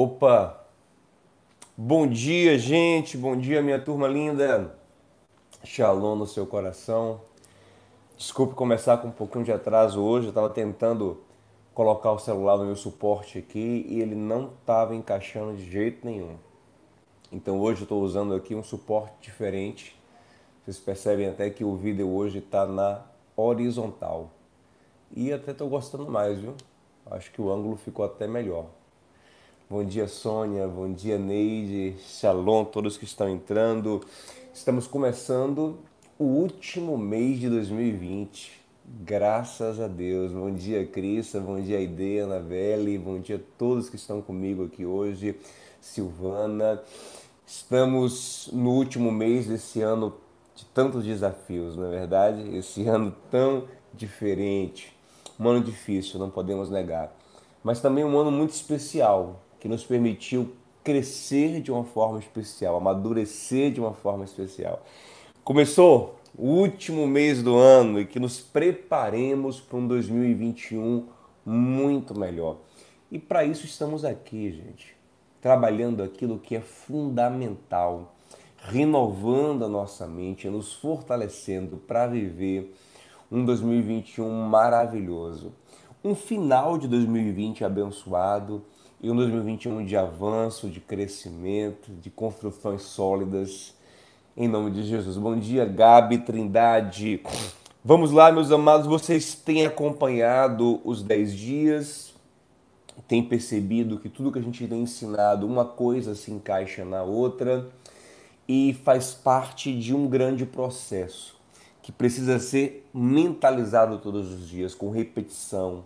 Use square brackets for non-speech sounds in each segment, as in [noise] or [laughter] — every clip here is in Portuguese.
Opa! Bom dia, gente! Bom dia, minha turma linda! Shalom no seu coração. Desculpe começar com um pouquinho de atraso hoje, eu estava tentando colocar o celular no meu suporte aqui e ele não estava encaixando de jeito nenhum. Então hoje eu estou usando aqui um suporte diferente. Vocês percebem até que o vídeo hoje está na horizontal. E até estou gostando mais, viu? Acho que o ângulo ficou até melhor. Bom dia, Sônia. Bom dia, Neide. Shalom, todos que estão entrando. Estamos começando o último mês de 2020. Graças a Deus. Bom dia, Crista. Bom dia, Aide, Anabelle. Bom dia a todos que estão comigo aqui hoje. Silvana. Estamos no último mês desse ano de tantos desafios, não é verdade? Esse ano tão diferente. Um ano difícil, não podemos negar. Mas também um ano muito especial que nos permitiu crescer de uma forma especial, amadurecer de uma forma especial. Começou o último mês do ano e que nos preparemos para um 2021 muito melhor. E para isso estamos aqui, gente, trabalhando aquilo que é fundamental, renovando a nossa mente, nos fortalecendo para viver um 2021 maravilhoso. Um final de 2020 abençoado e um 2021 de avanço, de crescimento, de construções sólidas. Em nome de Jesus. Bom dia, Gabi Trindade. Vamos lá, meus amados. Vocês têm acompanhado os 10 dias, têm percebido que tudo que a gente tem ensinado, uma coisa se encaixa na outra e faz parte de um grande processo que precisa ser mentalizado todos os dias, com repetição.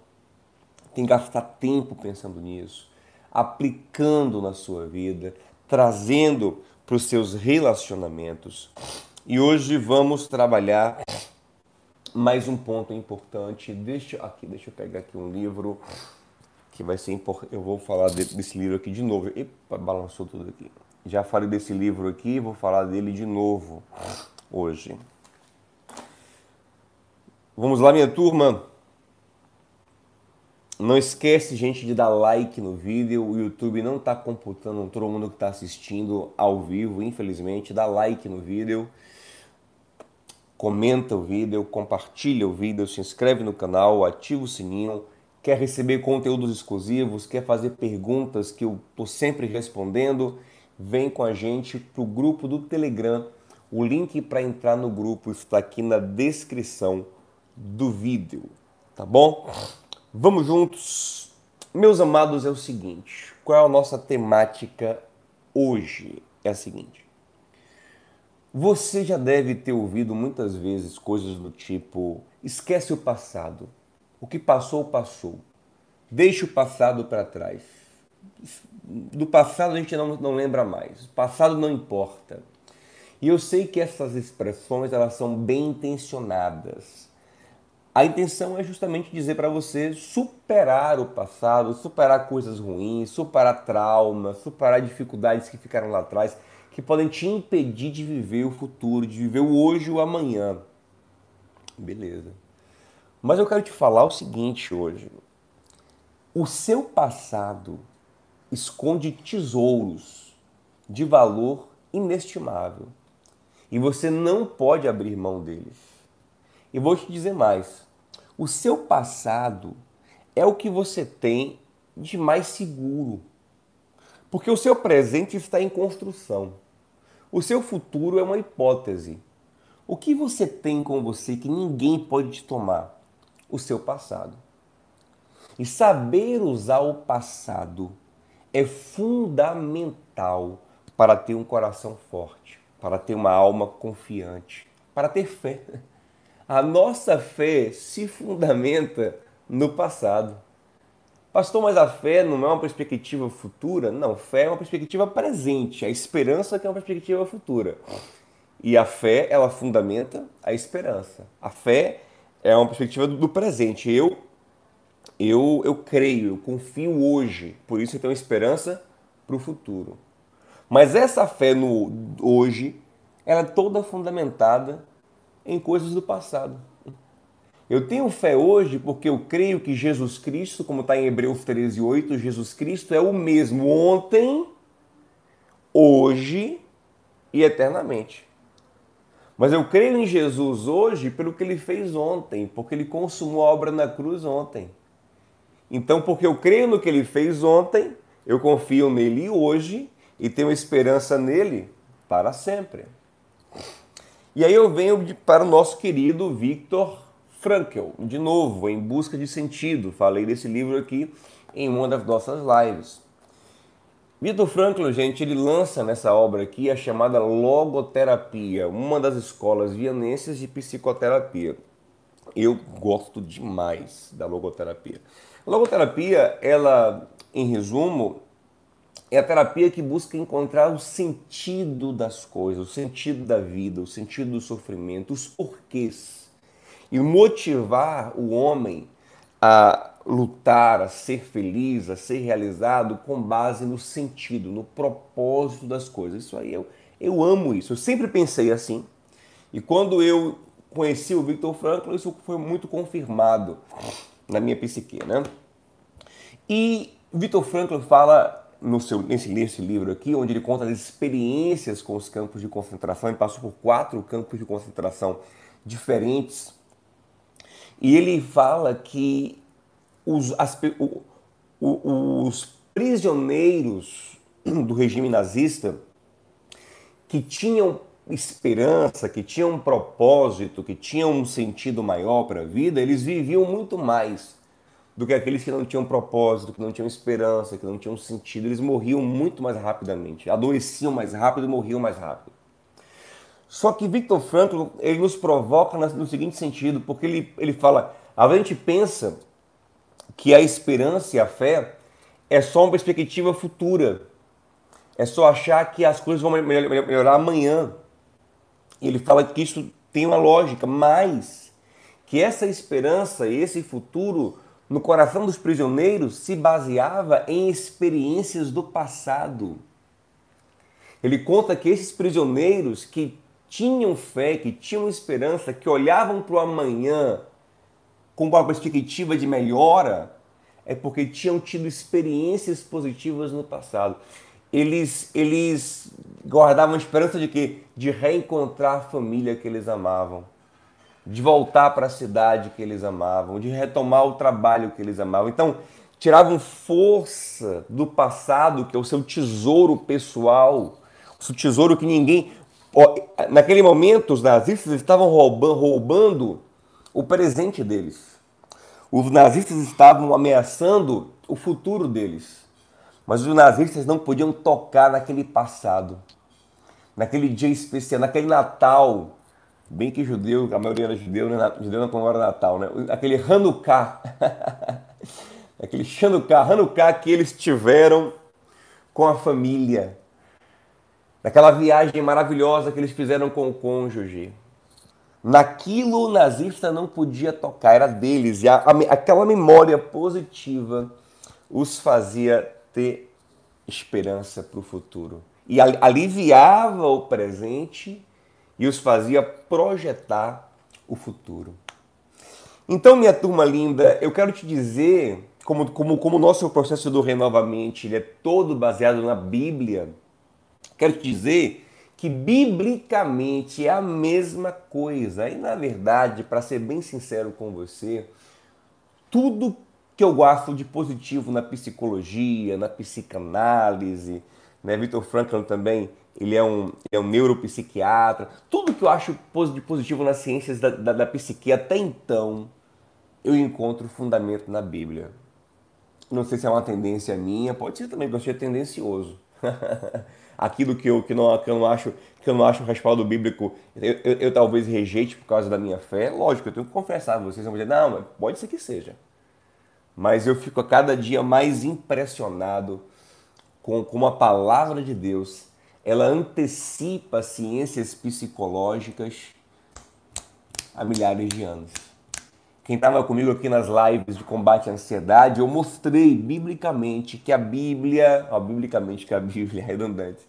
Tem que gastar tempo pensando nisso aplicando na sua vida, trazendo para os seus relacionamentos. E hoje vamos trabalhar mais um ponto importante. Deixa aqui, deixa eu pegar aqui um livro que vai ser importante. Eu vou falar desse livro aqui de novo. Epa, balançou tudo aqui. Já falei desse livro aqui, vou falar dele de novo hoje. Vamos lá, minha turma. Não esquece, gente, de dar like no vídeo. O YouTube não está computando todo mundo que está assistindo ao vivo, infelizmente. Dá like no vídeo, comenta o vídeo, compartilha o vídeo, se inscreve no canal, ativa o sininho. Quer receber conteúdos exclusivos? Quer fazer perguntas que eu estou sempre respondendo? Vem com a gente para o grupo do Telegram. O link para entrar no grupo está aqui na descrição do vídeo, tá bom? Vamos juntos. Meus amados, é o seguinte: qual é a nossa temática hoje? É a seguinte. Você já deve ter ouvido muitas vezes coisas do tipo: esquece o passado. O que passou, passou. Deixe o passado para trás. Do passado a gente não, não lembra mais. O passado não importa. E eu sei que essas expressões elas são bem intencionadas a intenção é justamente dizer para você superar o passado, superar coisas ruins, superar traumas, superar dificuldades que ficaram lá atrás, que podem te impedir de viver o futuro, de viver o hoje e o amanhã. Beleza. Mas eu quero te falar o seguinte hoje. O seu passado esconde tesouros de valor inestimável. E você não pode abrir mão deles. E vou te dizer mais: o seu passado é o que você tem de mais seguro. Porque o seu presente está em construção. O seu futuro é uma hipótese. O que você tem com você que ninguém pode te tomar? O seu passado. E saber usar o passado é fundamental para ter um coração forte, para ter uma alma confiante, para ter fé. [laughs] A nossa fé se fundamenta no passado. Pastor, mas a fé não é uma perspectiva futura? Não, fé é uma perspectiva presente, a esperança que é uma perspectiva futura. E a fé, ela fundamenta a esperança. A fé é uma perspectiva do presente. Eu eu eu creio, eu confio hoje, por isso eu tenho esperança para o futuro. Mas essa fé no hoje, ela é toda fundamentada em coisas do passado. Eu tenho fé hoje porque eu creio que Jesus Cristo, como está em Hebreus 13, 8, Jesus Cristo é o mesmo ontem, hoje e eternamente. Mas eu creio em Jesus hoje pelo que ele fez ontem, porque ele consumou a obra na cruz ontem. Então, porque eu creio no que ele fez ontem, eu confio nele hoje e tenho esperança nele para sempre. E aí eu venho para o nosso querido Victor Frankl, de novo, em busca de sentido. Falei desse livro aqui em uma das nossas lives. Vitor Frankl, gente, ele lança nessa obra aqui a chamada logoterapia, uma das escolas vienenses de psicoterapia. Eu gosto demais da logoterapia. Logoterapia, ela, em resumo, é a terapia que busca encontrar o sentido das coisas, o sentido da vida, o sentido do sofrimento, os porquês. E motivar o homem a lutar, a ser feliz, a ser realizado com base no sentido, no propósito das coisas. Isso aí eu, eu amo isso. Eu sempre pensei assim. E quando eu conheci o Victor Frankl, isso foi muito confirmado na minha psique, né? E Victor Frankl fala no seu, nesse, nesse livro aqui, onde ele conta as experiências com os campos de concentração, ele passou por quatro campos de concentração diferentes. E ele fala que os, as, o, o, os prisioneiros [clears throat] do regime nazista que tinham esperança, que tinham um propósito, que tinham um sentido maior para a vida, eles viviam muito mais do que aqueles que não tinham propósito, que não tinham esperança, que não tinham sentido. Eles morriam muito mais rapidamente, adoeciam mais rápido e morriam mais rápido. Só que Victor Frankl ele nos provoca no seguinte sentido, porque ele, ele fala: a gente pensa que a esperança e a fé é só uma perspectiva futura, é só achar que as coisas vão melhorar amanhã. Ele fala que isso tem uma lógica, mas que essa esperança e esse futuro no coração dos prisioneiros se baseava em experiências do passado. Ele conta que esses prisioneiros que tinham fé, que tinham esperança, que olhavam para o amanhã com uma perspectiva de melhora, é porque tinham tido experiências positivas no passado. Eles, eles guardavam esperança de que de reencontrar a família que eles amavam de voltar para a cidade que eles amavam, de retomar o trabalho que eles amavam. Então, tiravam força do passado, que é o seu tesouro pessoal, o seu tesouro que ninguém. Naquele momento, os nazistas estavam roubando, roubando o presente deles. Os nazistas estavam ameaçando o futuro deles. Mas os nazistas não podiam tocar naquele passado, naquele dia especial, naquele Natal Bem que judeu, a maioria era judeu, né? judeu não comemora Natal, né? Aquele Hanukkah, [laughs] aquele Hanukkah, Hanukkah que eles tiveram com a família. Naquela viagem maravilhosa que eles fizeram com o cônjuge. Naquilo o nazista não podia tocar, era deles. E a, a, aquela memória positiva os fazia ter esperança para o futuro. E aliviava o presente e os fazia projetar o futuro. Então, minha turma linda, eu quero te dizer, como, como, como o nosso processo do Renovamente ele é todo baseado na Bíblia, quero te dizer que biblicamente é a mesma coisa. E, na verdade, para ser bem sincero com você, tudo que eu gosto de positivo na psicologia, na psicanálise, né? Victor Frankl também ele é um, ele é um neuropsiquiatra. Tudo que eu acho de positivo nas ciências da, da, da psique até então, eu encontro fundamento na Bíblia. Não sei se é uma tendência minha, pode ser também, porque eu sou tendencioso. [laughs] Aquilo que eu, que, não, que eu não acho que eu não acho respaldo bíblico, eu, eu, eu, talvez rejeite por causa da minha fé. Lógico, eu tenho que confessar, vocês vão dizer, não, pode ser que seja. Mas eu fico a cada dia mais impressionado com, com a palavra de Deus ela antecipa ciências psicológicas há milhares de anos. Quem estava comigo aqui nas lives de combate à ansiedade, eu mostrei biblicamente que a Bíblia, ó, biblicamente que a Bíblia [laughs] é redundante,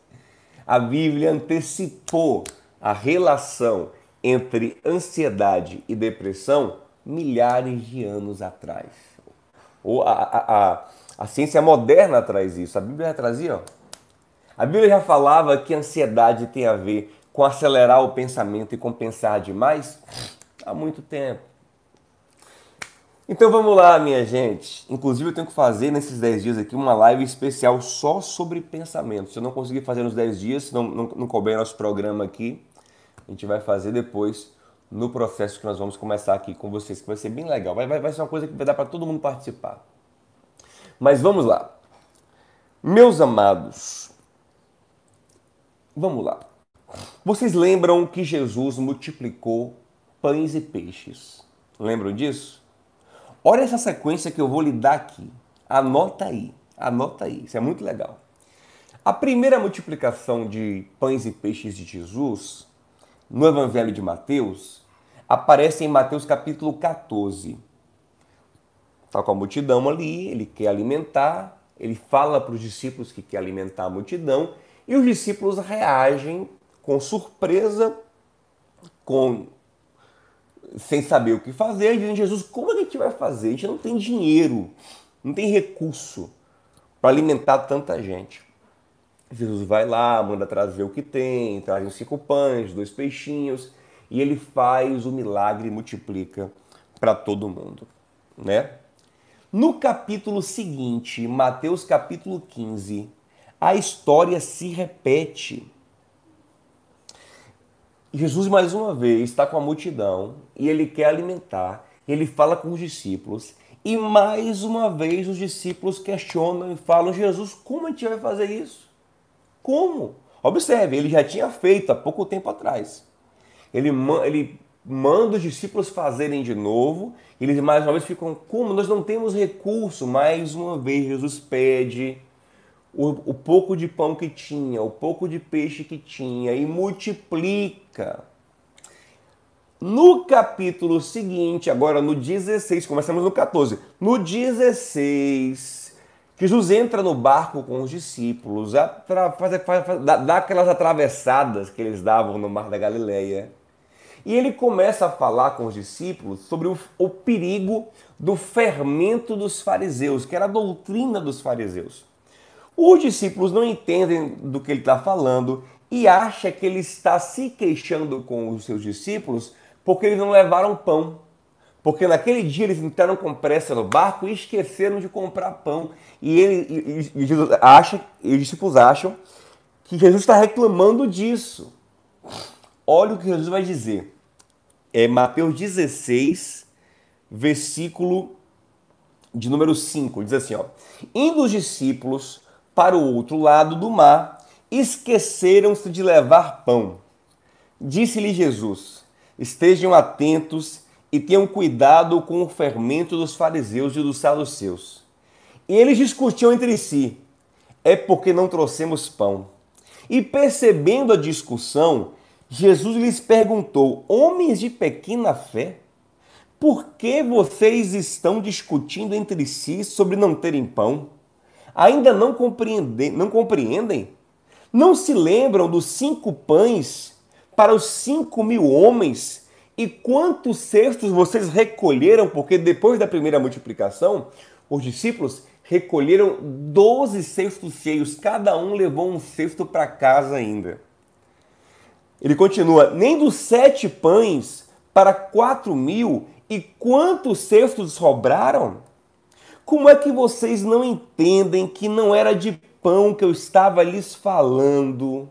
a Bíblia antecipou a relação entre ansiedade e depressão milhares de anos atrás. Ou a, a, a, a ciência moderna traz isso. A Bíblia trazia, ó. A Bíblia já falava que ansiedade tem a ver com acelerar o pensamento e com pensar demais há muito tempo. Então vamos lá, minha gente. Inclusive eu tenho que fazer nesses 10 dias aqui uma live especial só sobre pensamento. Se eu não conseguir fazer nos 10 dias, se não, não, não couber nosso programa aqui, a gente vai fazer depois no processo que nós vamos começar aqui com vocês, que vai ser bem legal. Vai, vai, vai ser uma coisa que vai dar para todo mundo participar. Mas vamos lá. Meus amados, vamos lá. Vocês lembram que Jesus multiplicou pães e peixes? Lembram disso? Olha essa sequência que eu vou lhe dar aqui. Anota aí, anota aí, isso é muito legal. A primeira multiplicação de pães e peixes de Jesus, no Evangelho de Mateus, aparece em Mateus capítulo 14. Está com a multidão ali, ele quer alimentar, ele fala para os discípulos que quer alimentar a multidão, e os discípulos reagem com surpresa, com sem saber o que fazer, dizendo, Jesus, como é que a gente vai fazer? A gente não tem dinheiro, não tem recurso para alimentar tanta gente. Jesus vai lá, manda trazer o que tem, traz uns cinco pães, dois peixinhos, e ele faz o milagre e multiplica para todo mundo, né? No capítulo seguinte, Mateus capítulo 15, a história se repete. Jesus, mais uma vez, está com a multidão e ele quer alimentar. Ele fala com os discípulos e mais uma vez os discípulos questionam e falam: Jesus, como a gente vai fazer isso? Como? Observe, ele já tinha feito há pouco tempo atrás. Ele, ele manda os discípulos fazerem de novo, eles mais uma vez ficam: como? Nós não temos recurso. Mais uma vez, Jesus pede o, o pouco de pão que tinha, o pouco de peixe que tinha e multiplica. No capítulo seguinte, agora no 16, começamos no 14. No 16, Jesus entra no barco com os discípulos, faz, faz, faz, dá aquelas atravessadas que eles davam no Mar da Galileia. E ele começa a falar com os discípulos sobre o, o perigo do fermento dos fariseus, que era a doutrina dos fariseus. Os discípulos não entendem do que ele está falando e acha que ele está se queixando com os seus discípulos porque eles não levaram pão. Porque naquele dia eles entraram com pressa no barco e esqueceram de comprar pão. E, ele, e, e, acha, e os discípulos acham que Jesus está reclamando disso. Olha o que Jesus vai dizer. É Mateus 16, versículo de número 5. Diz assim: ó, Indo os discípulos para o outro lado do mar, esqueceram-se de levar pão. Disse-lhe Jesus: Estejam atentos e tenham cuidado com o fermento dos fariseus e dos saduceus. E eles discutiam entre si: É porque não trouxemos pão. E percebendo a discussão, Jesus lhes perguntou: Homens de pequena fé, por que vocês estão discutindo entre si sobre não terem pão? Ainda não compreendem, não compreendem? Não se lembram dos cinco pães para os cinco mil homens? E quantos cestos vocês recolheram? Porque depois da primeira multiplicação, os discípulos recolheram doze cestos cheios, cada um levou um cesto para casa ainda. Ele continua: nem dos sete pães para quatro mil, e quantos cestos sobraram? Como é que vocês não entendem que não era de pão que eu estava lhes falando?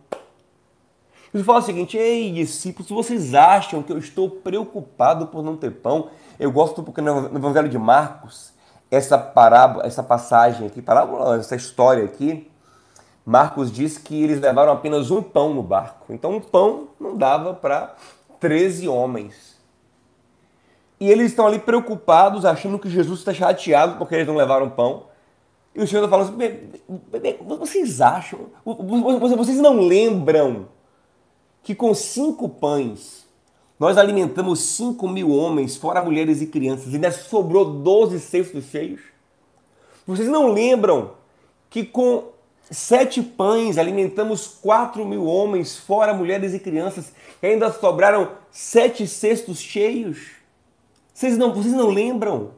Ele fala o seguinte: Ei, discípulos, vocês acham que eu estou preocupado por não ter pão? Eu gosto porque no Evangelho de Marcos, essa parábola, essa passagem aqui, parábola, essa história aqui, Marcos diz que eles levaram apenas um pão no barco. Então, um pão não dava para 13 homens. E eles estão ali preocupados, achando que Jesus está chateado porque eles não levaram pão. E o Senhor fala assim: vocês acham, vocês não lembram que com cinco pães nós alimentamos cinco mil homens, fora mulheres e crianças, e ainda sobrou doze cestos cheios? Vocês não lembram que com sete pães alimentamos quatro mil homens, fora mulheres e crianças, e ainda sobraram sete cestos cheios? Vocês não, vocês não lembram?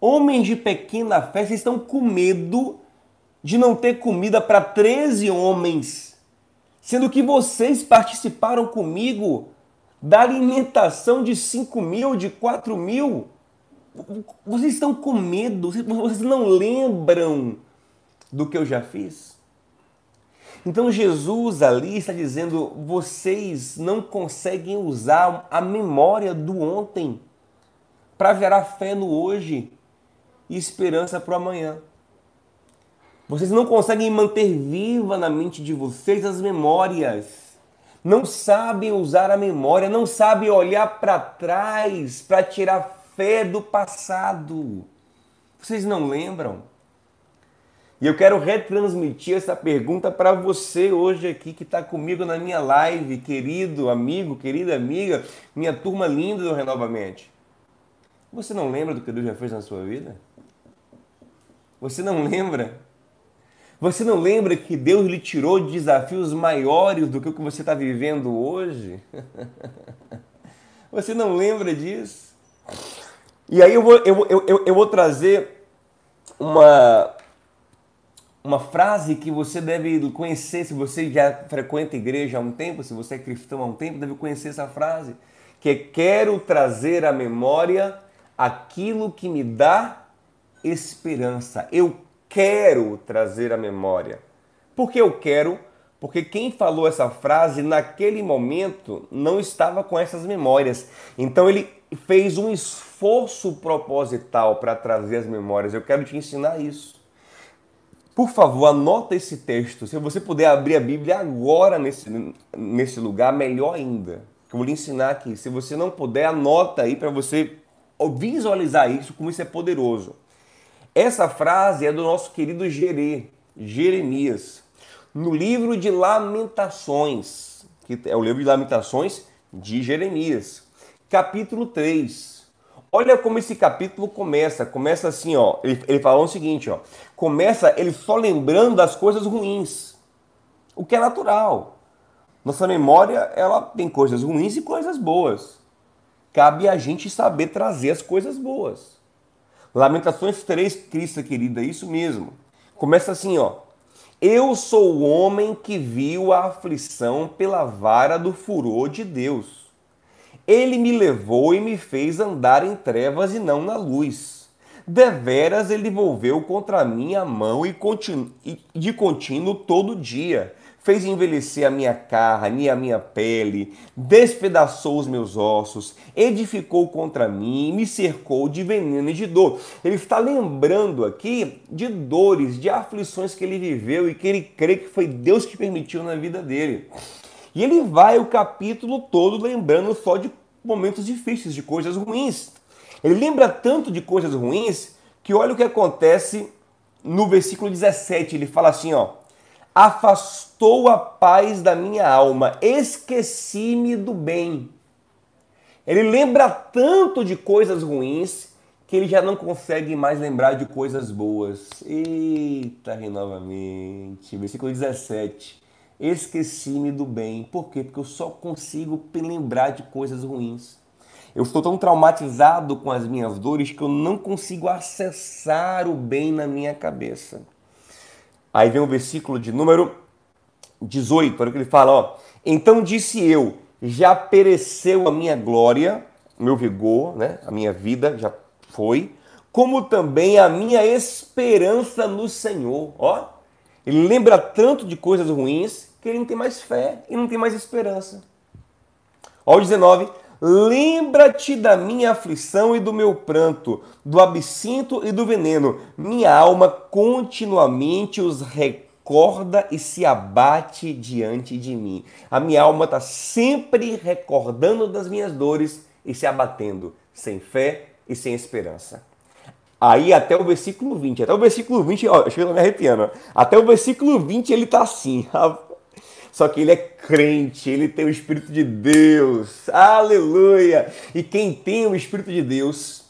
Homens de pequena fé, vocês estão com medo de não ter comida para 13 homens, sendo que vocês participaram comigo da alimentação de 5 mil, de 4 mil. Vocês estão com medo, vocês não lembram do que eu já fiz? Então Jesus ali está dizendo: vocês não conseguem usar a memória do ontem para gerar fé no hoje e esperança para o amanhã. Vocês não conseguem manter viva na mente de vocês as memórias. Não sabem usar a memória, não sabem olhar para trás para tirar fé do passado. Vocês não lembram? E eu quero retransmitir essa pergunta para você hoje aqui que está comigo na minha live, querido amigo, querida amiga, minha turma linda do Renovamente. Você não lembra do que Deus já fez na sua vida? Você não lembra? Você não lembra que Deus lhe tirou de desafios maiores do que o que você está vivendo hoje? [laughs] Você não lembra disso? E aí eu vou, eu, eu, eu vou trazer uma, uma frase que você deve conhecer, se você já frequenta a igreja há um tempo, se você é cristão há um tempo, deve conhecer essa frase, que é quero trazer à memória aquilo que me dá esperança. Eu quero trazer à memória. Por que eu quero? Porque quem falou essa frase naquele momento não estava com essas memórias. Então ele fez um esforço proposital para trazer as memórias. Eu quero te ensinar isso. Por favor, anota esse texto. Se você puder abrir a Bíblia agora nesse, nesse lugar, melhor ainda. Eu vou lhe ensinar aqui. Se você não puder, anota aí para você visualizar isso, como isso é poderoso. Essa frase é do nosso querido Jeremias, no livro de Lamentações, que é o livro de Lamentações de Jeremias, capítulo 3. Olha como esse capítulo começa. Começa assim, ó. Ele, ele fala o seguinte, ó. Começa ele só lembrando das coisas ruins. O que é natural. Nossa memória, ela tem coisas ruins e coisas boas. Cabe a gente saber trazer as coisas boas. Lamentações 3, Cristo querida, é isso mesmo. Começa assim, ó. Eu sou o homem que viu a aflição pela vara do furor de Deus. Ele me levou e me fez andar em trevas e não na luz. Deveras ele volveu contra mim a mão e, de contínuo todo dia. Fez envelhecer a minha carne e a minha pele, despedaçou os meus ossos, edificou contra mim e me cercou de veneno e de dor. Ele está lembrando aqui de dores, de aflições que ele viveu e que ele crê que foi Deus que permitiu na vida dele. E ele vai o capítulo todo lembrando só de momentos difíceis, de coisas ruins. Ele lembra tanto de coisas ruins que olha o que acontece no versículo 17. Ele fala assim, ó: Afastou a paz da minha alma, esqueci-me do bem. Ele lembra tanto de coisas ruins que ele já não consegue mais lembrar de coisas boas. Eita, renovamente. Versículo 17 esqueci-me do bem. Por quê? Porque eu só consigo lembrar de coisas ruins. Eu estou tão traumatizado com as minhas dores que eu não consigo acessar o bem na minha cabeça. Aí vem o versículo de número 18, olha o que ele fala, ó. Então disse eu, já pereceu a minha glória, meu vigor, né? A minha vida já foi, como também a minha esperança no Senhor, ó. Ele lembra tanto de coisas ruins que ele não tem mais fé e não tem mais esperança. Ó, 19. Lembra-te da minha aflição e do meu pranto, do absinto e do veneno. Minha alma continuamente os recorda e se abate diante de mim. A minha alma está sempre recordando das minhas dores e se abatendo, sem fé e sem esperança. Aí até o versículo 20, até o versículo 20, ó, eu me arrepiando, até o versículo 20 ele tá assim, [laughs] só que ele é crente, ele tem o Espírito de Deus. Aleluia! E quem tem o Espírito de Deus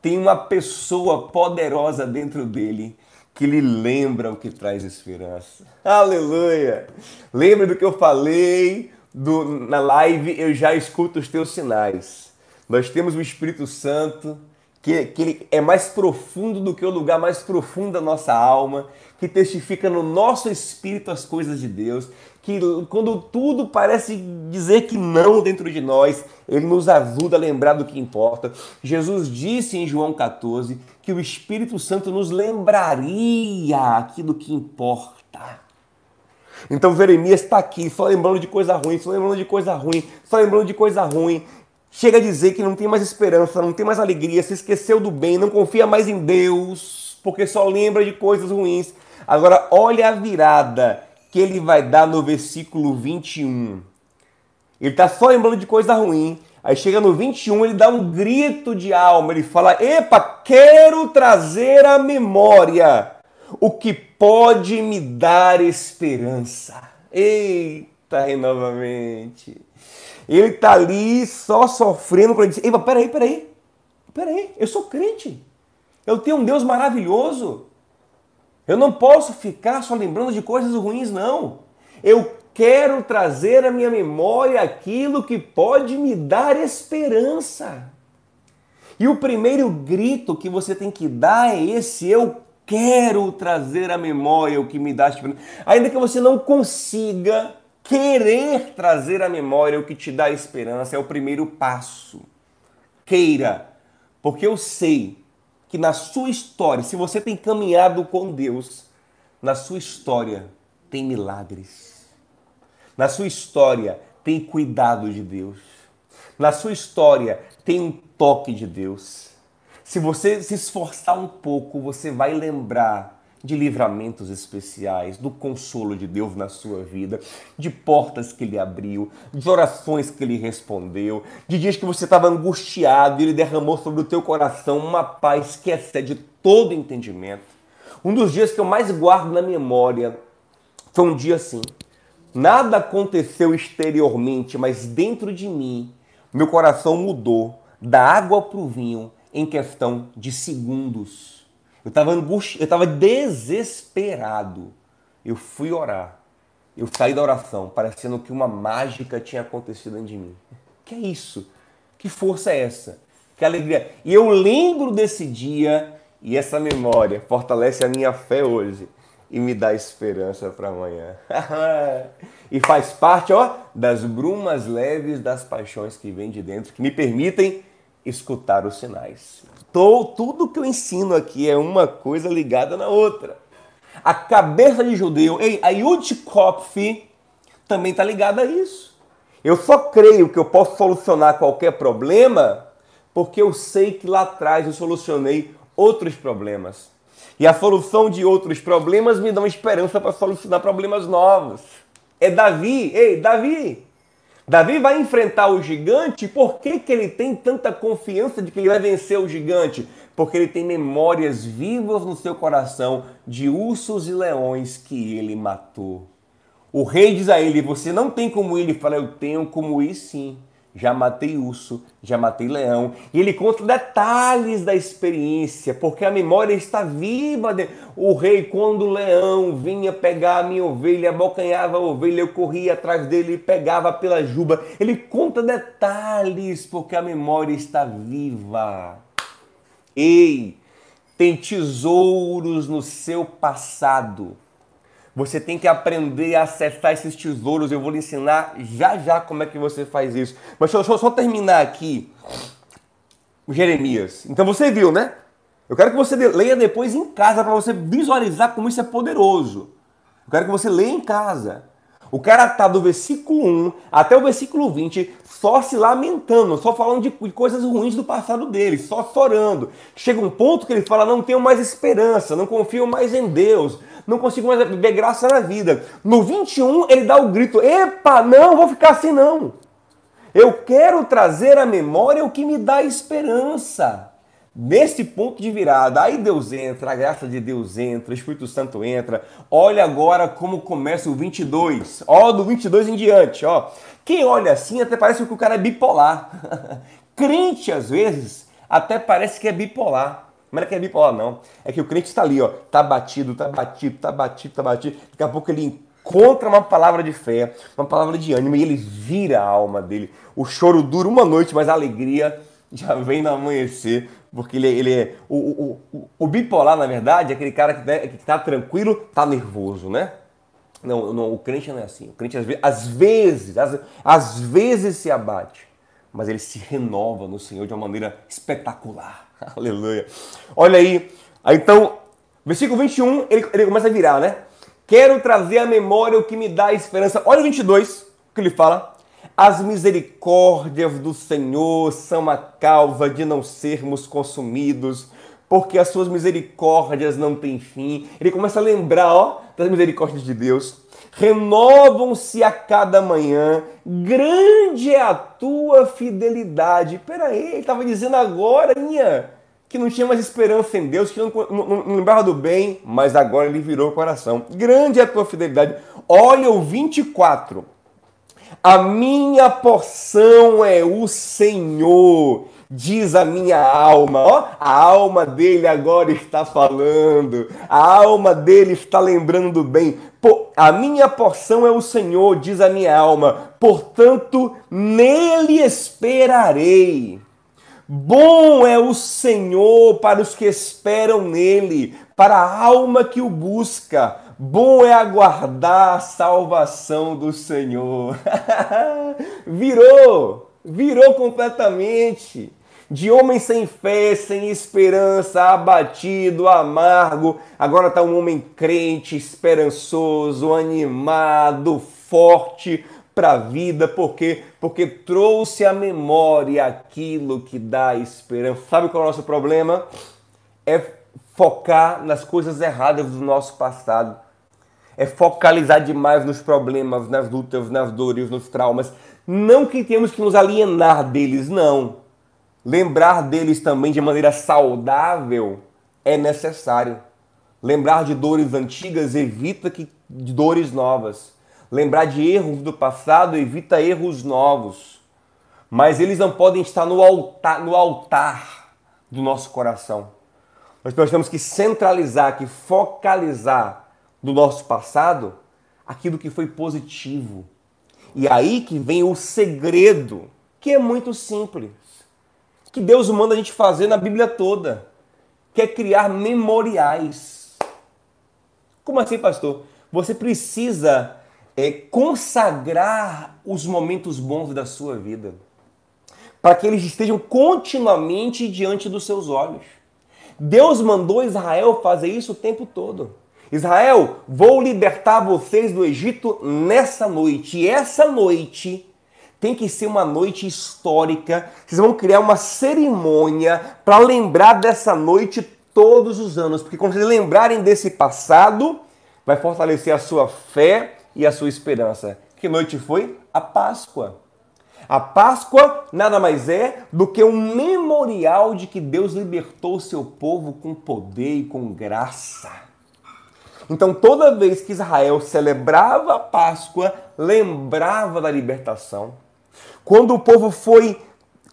tem uma pessoa poderosa dentro dele que lhe lembra o que traz esperança. Aleluia! Lembra do que eu falei do, na live? Eu já escuto os teus sinais. Nós temos o Espírito Santo, que, que ele é mais profundo do que o lugar mais profundo da nossa alma, que testifica no nosso espírito as coisas de Deus, que quando tudo parece dizer que não dentro de nós, ele nos ajuda a lembrar do que importa. Jesus disse em João 14 que o Espírito Santo nos lembraria aquilo que importa. Então Jeremias está aqui, só lembrando de coisa ruim, só lembrando de coisa ruim, só lembrando de coisa ruim. Chega a dizer que não tem mais esperança, não tem mais alegria, se esqueceu do bem, não confia mais em Deus, porque só lembra de coisas ruins. Agora, olha a virada que ele vai dar no versículo 21. Ele está só lembrando de coisa ruim. Aí chega no 21, ele dá um grito de alma. Ele fala: Epa, quero trazer à memória o que pode me dar esperança. Eita, novamente. Ele está ali só sofrendo quando ele diz: Epa, peraí, peraí. Peraí, eu sou crente. Eu tenho um Deus maravilhoso. Eu não posso ficar só lembrando de coisas ruins, não. Eu quero trazer à minha memória aquilo que pode me dar esperança. E o primeiro grito que você tem que dar é esse: eu quero trazer à memória o que me dá esperança. Ainda que você não consiga querer trazer à memória o que te dá esperança, é o primeiro passo. Queira, porque eu sei que na sua história, se você tem caminhado com Deus, na sua história tem milagres. Na sua história tem cuidado de Deus. Na sua história tem um toque de Deus. Se você se esforçar um pouco, você vai lembrar de livramentos especiais, do consolo de Deus na sua vida, de portas que ele abriu, de orações que ele respondeu, de dias que você estava angustiado e ele derramou sobre o teu coração uma paz que excede todo entendimento. Um dos dias que eu mais guardo na memória foi um dia assim. Nada aconteceu exteriormente, mas dentro de mim, meu coração mudou da água para o vinho em questão de segundos. Eu estava eu estava desesperado. Eu fui orar. Eu saí da oração, parecendo que uma mágica tinha acontecido dentro de mim. Que é isso? Que força é essa? Que alegria. E eu lembro desse dia e essa memória fortalece a minha fé hoje e me dá esperança para amanhã. [laughs] e faz parte, ó, das brumas leves das paixões que vêm de dentro, que me permitem escutar os sinais. Tô, tudo que eu ensino aqui é uma coisa ligada na outra. A cabeça de judeu, ei, a Yudkopf também está ligada a isso. Eu só creio que eu posso solucionar qualquer problema porque eu sei que lá atrás eu solucionei outros problemas. E a solução de outros problemas me dá esperança para solucionar problemas novos. É Davi, ei, Davi, Davi vai enfrentar o gigante, por que, que ele tem tanta confiança de que ele vai vencer o gigante? Porque ele tem memórias vivas no seu coração de ursos e leões que ele matou. O rei diz a ele: Você não tem como ir. Ele fala: Eu tenho como ir sim já matei urso, já matei leão. E ele conta detalhes da experiência, porque a memória está viva. O rei, quando o leão vinha pegar a minha ovelha, abocanhava a ovelha, eu corria atrás dele e pegava pela juba. Ele conta detalhes, porque a memória está viva. Ei, tem tesouros no seu passado você tem que aprender a acessar esses tesouros. Eu vou lhe ensinar já já como é que você faz isso. Mas deixa eu só terminar aqui Jeremias. Então você viu, né? Eu quero que você leia depois em casa para você visualizar como isso é poderoso. Eu quero que você leia em casa. O cara tá do versículo 1 até o versículo 20 só se lamentando, só falando de coisas ruins do passado dele, só chorando. Chega um ponto que ele fala: não tenho mais esperança, não confio mais em Deus, não consigo mais ver graça na vida. No 21, ele dá o grito: Epa, não, vou ficar assim não. Eu quero trazer à memória o que me dá esperança. Nesse ponto de virada, aí Deus entra, a graça de Deus entra, o Espírito Santo entra. Olha agora como começa o 22. Ó, do 22 em diante, ó. Quem olha assim até parece que o cara é bipolar. [laughs] Crente, às vezes, até parece que é bipolar. Não é que é bipolar, não. É que o crente está ali, ó. Tá batido, tá batido, tá batido, tá batido. Daqui a pouco ele encontra uma palavra de fé, uma palavra de ânimo e ele vira a alma dele. O choro dura uma noite, mas a alegria já vem no amanhecer, porque ele, ele é. O, o, o, o bipolar, na verdade, é aquele cara que, né, que tá tranquilo, tá nervoso, né? Não, não, o crente não é assim. O crente às vezes, às vezes, às, às vezes se abate, mas ele se renova no Senhor de uma maneira espetacular. [laughs] Aleluia. Olha aí. então, versículo 21, ele, ele começa a virar, né? Quero trazer à memória o que me dá esperança. Olha o 22, que ele fala. As misericórdias do Senhor são a causa de não sermos consumidos, porque as suas misericórdias não têm fim. Ele começa a lembrar, ó, das misericórdias de Deus. Renovam-se a cada manhã, grande é a tua fidelidade. Peraí, ele estava dizendo agora, que não tinha mais esperança em Deus, que não, não, não, lembrava do bem, mas agora ele virou o coração. Grande é a tua fidelidade. Olha o 24. A minha porção é o Senhor, diz a minha alma. Ó, a alma dele agora está falando, a alma dele está lembrando do bem. Pô, a minha porção é o Senhor, diz a minha alma, portanto, nele esperarei. Bom é o Senhor para os que esperam nele, para a alma que o busca. Bom é aguardar a salvação do Senhor. [laughs] virou, virou completamente. De homem sem fé, sem esperança, abatido, amargo, agora está um homem crente, esperançoso, animado, forte para a vida, porque porque trouxe à memória aquilo que dá esperança. Sabe qual é o nosso problema? É focar nas coisas erradas do nosso passado é focalizar demais nos problemas, nas lutas, nas dores, nos traumas. Não que temos que nos alienar deles, não. Lembrar deles também de maneira saudável é necessário. Lembrar de dores antigas evita que dores novas. Lembrar de erros do passado evita erros novos. Mas eles não podem estar no altar, no altar do nosso coração. Nós temos que centralizar, que focalizar do nosso passado aquilo que foi positivo. E aí que vem o segredo, que é muito simples, que Deus manda a gente fazer na Bíblia toda, que é criar memoriais. Como assim, pastor? Você precisa é, consagrar os momentos bons da sua vida, para que eles estejam continuamente diante dos seus olhos. Deus mandou Israel fazer isso o tempo todo. Israel, vou libertar vocês do Egito nessa noite. E essa noite tem que ser uma noite histórica. Vocês vão criar uma cerimônia para lembrar dessa noite todos os anos. Porque quando vocês lembrarem desse passado, vai fortalecer a sua fé e a sua esperança. Que noite foi? A Páscoa. A Páscoa nada mais é do que um memorial de que Deus libertou o seu povo com poder e com graça. Então, toda vez que Israel celebrava a Páscoa, lembrava da libertação. Quando o povo foi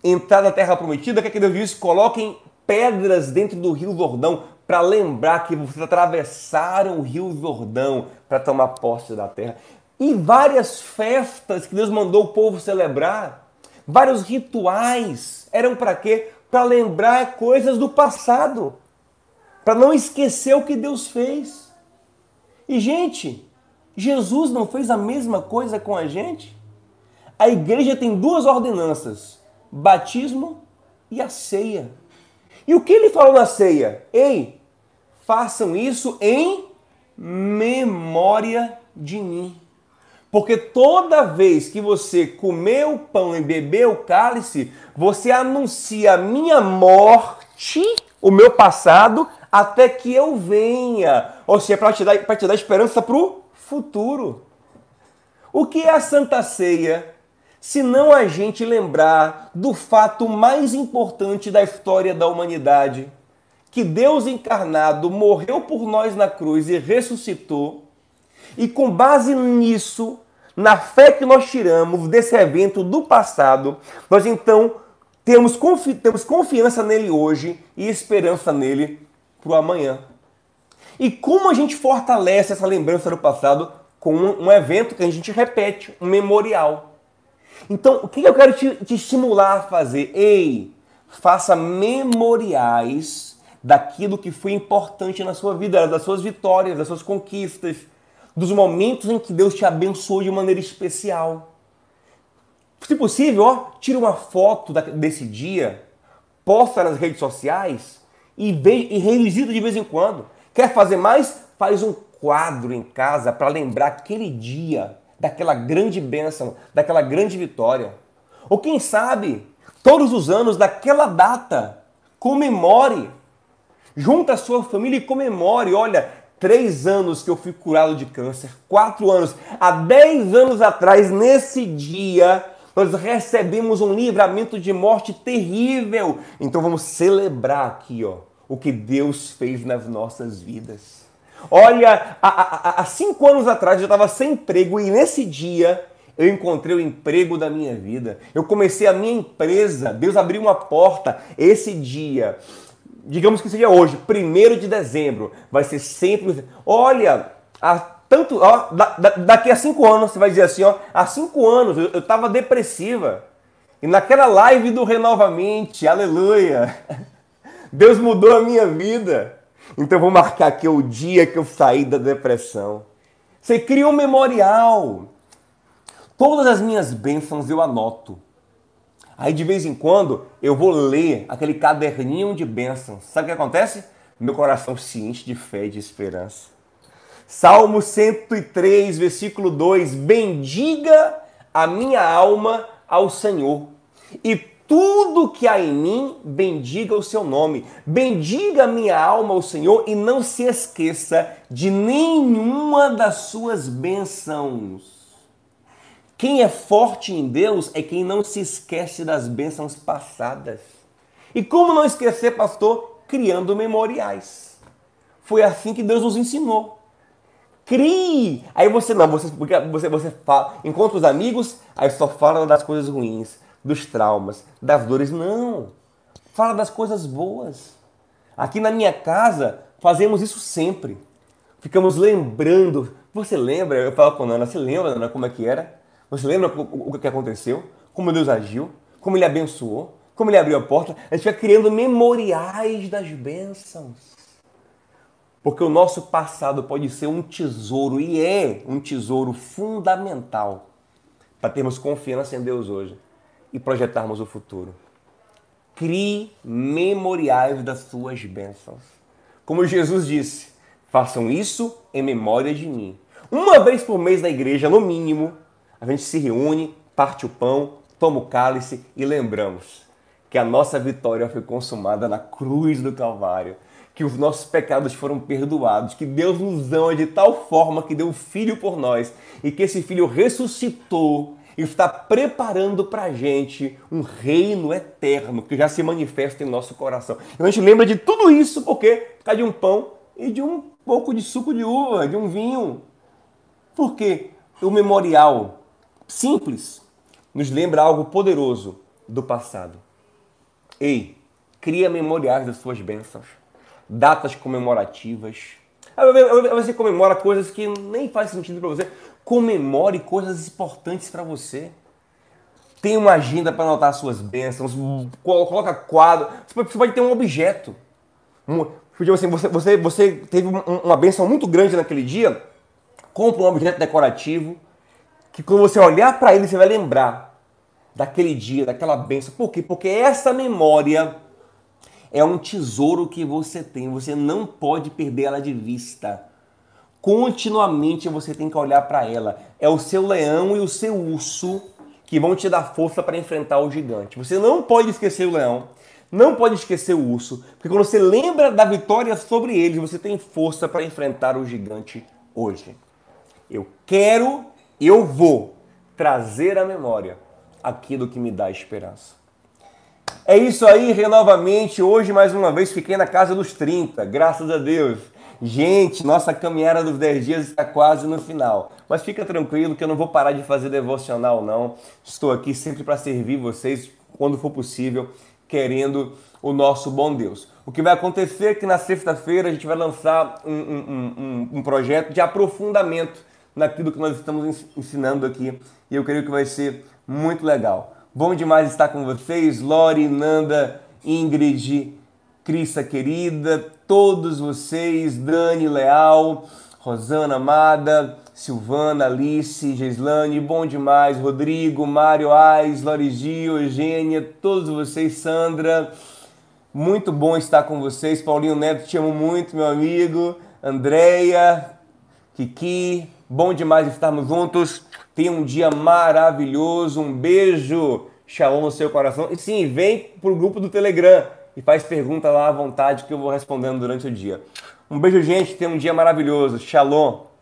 entrar na terra prometida, o que, é que Deus disse? Coloquem pedras dentro do rio Jordão para lembrar que vocês atravessaram o rio Jordão para tomar posse da terra. E várias festas que Deus mandou o povo celebrar, vários rituais, eram para quê? Para lembrar coisas do passado, para não esquecer o que Deus fez. E, gente, Jesus não fez a mesma coisa com a gente? A igreja tem duas ordenanças: batismo e a ceia. E o que ele falou na ceia? Ei, façam isso em memória de mim. Porque toda vez que você comer o pão e beber o cálice, você anuncia a minha morte, o meu passado, até que eu venha. Ou seja, para te, dar, te dar esperança para o futuro. O que é a Santa Ceia? Se não a gente lembrar do fato mais importante da história da humanidade, que Deus encarnado morreu por nós na cruz e ressuscitou, e com base nisso, na fé que nós tiramos desse evento do passado, nós então temos, confi temos confiança nele hoje e esperança nele para o amanhã. E como a gente fortalece essa lembrança do passado com um, um, evento que a gente repete, um memorial. Então, o que eu quero te, te estimular a fazer? Ei, faça memoriais daquilo que foi importante na sua vida, das suas vitórias, das suas conquistas, dos momentos em que Deus te abençoou de maneira especial. Se possível, ó, tira uma foto desse dia, posta nas redes sociais e, e revisita de vez em quando. Quer fazer mais? Faz um quadro em casa para lembrar aquele dia, daquela grande bênção, daquela grande vitória. Ou quem sabe, todos os anos daquela data, comemore. Junta a sua família e comemore. Olha, três anos que eu fui curado de câncer, quatro anos. Há dez anos atrás, nesse dia, nós recebemos um livramento de morte terrível. Então vamos celebrar aqui, ó, o que Deus fez nas nossas vidas. Olha, há, há, há cinco anos atrás eu estava sem emprego e nesse dia eu encontrei o emprego da minha vida. Eu comecei a minha empresa. Deus abriu uma porta. Esse dia, digamos que seja hoje, primeiro de dezembro, vai ser sempre. Olha, há tanto, ó, da, da, daqui a cinco anos, você vai dizer assim, ó, há cinco anos eu estava depressiva. E naquela live do Renovamente, aleluia, [laughs] Deus mudou a minha vida. Então vou marcar aqui o dia que eu saí da depressão. Você cria um memorial. Todas as minhas bênçãos eu anoto. Aí de vez em quando eu vou ler aquele caderninho de bênçãos. Sabe o que acontece? Meu coração se enche de fé e de esperança. Salmo 103, versículo 2: Bendiga a minha alma ao Senhor, e tudo que há em mim, bendiga o seu nome. Bendiga minha alma ao Senhor e não se esqueça de nenhuma das suas bênçãos. Quem é forte em Deus é quem não se esquece das bênçãos passadas. E como não esquecer, pastor? Criando memoriais. Foi assim que Deus nos ensinou. Crie! Aí você não, você, você, você fala, encontra os amigos, aí só fala das coisas ruins, dos traumas, das dores. Não! Fala das coisas boas. Aqui na minha casa fazemos isso sempre. Ficamos lembrando. Você lembra? Eu falo com a Nana, você lembra, Nana, como é que era? Você lembra o, que aconteceu? Como Deus agiu? Como Ele abençoou? Como Ele abriu a porta? A gente vai criando memoriais das bênçãos. Porque o nosso passado pode ser um tesouro e é um tesouro fundamental para termos confiança em Deus hoje e projetarmos o futuro. Crie memoriais das suas bênçãos. Como Jesus disse, façam isso em memória de mim. Uma vez por mês na igreja, no mínimo, a gente se reúne, parte o pão, toma o cálice e lembramos que a nossa vitória foi consumada na cruz do Calvário que os nossos pecados foram perdoados, que Deus nos ama de tal forma que deu um filho por nós e que esse filho ressuscitou está preparando para a gente um reino eterno que já se manifesta em nosso coração. A gente lembra de tudo isso porque por causa de um pão e de um pouco de suco de uva, de um vinho. Porque o memorial simples nos lembra algo poderoso do passado. Ei, cria memoriais das suas bênçãos datas comemorativas. Você comemora coisas que nem faz sentido para você. Comemore coisas importantes para você. Tem uma agenda para anotar suas bênçãos. Coloca quadro. Você pode ter um objeto. Assim, você, você, você teve uma bênção muito grande naquele dia. Compra um objeto decorativo. Que quando você olhar para ele, você vai lembrar daquele dia, daquela bênção. Por quê? Porque essa memória é um tesouro que você tem, você não pode perder ela de vista. Continuamente você tem que olhar para ela. É o seu leão e o seu urso que vão te dar força para enfrentar o gigante. Você não pode esquecer o leão, não pode esquecer o urso, porque quando você lembra da vitória sobre eles, você tem força para enfrentar o gigante hoje. Eu quero, eu vou trazer à memória aquilo que me dá esperança. É isso aí, renovamente. Hoje, mais uma vez, fiquei na casa dos 30, graças a Deus. Gente, nossa caminhada dos 10 dias está quase no final. Mas fica tranquilo que eu não vou parar de fazer devocional, não. Estou aqui sempre para servir vocês quando for possível, querendo o nosso bom Deus. O que vai acontecer é que na sexta-feira a gente vai lançar um, um, um, um projeto de aprofundamento naquilo que nós estamos ensinando aqui. E eu creio que vai ser muito legal. Bom demais estar com vocês, Lori, Nanda Ingrid, Crista querida, todos vocês, Dani Leal, Rosana Amada, Silvana, Alice, Gislane, bom demais, Rodrigo, Mário Ais, Lorigi, Eugênia, todos vocês, Sandra, muito bom estar com vocês, Paulinho Neto, te amo muito, meu amigo, Andréia, Kiki, bom demais estarmos juntos, tenha um dia maravilhoso, um beijo, shalom no seu coração, e sim, vem pro grupo do Telegram e faz pergunta lá à vontade que eu vou respondendo durante o dia. Um beijo, gente, tenha um dia maravilhoso, shalom!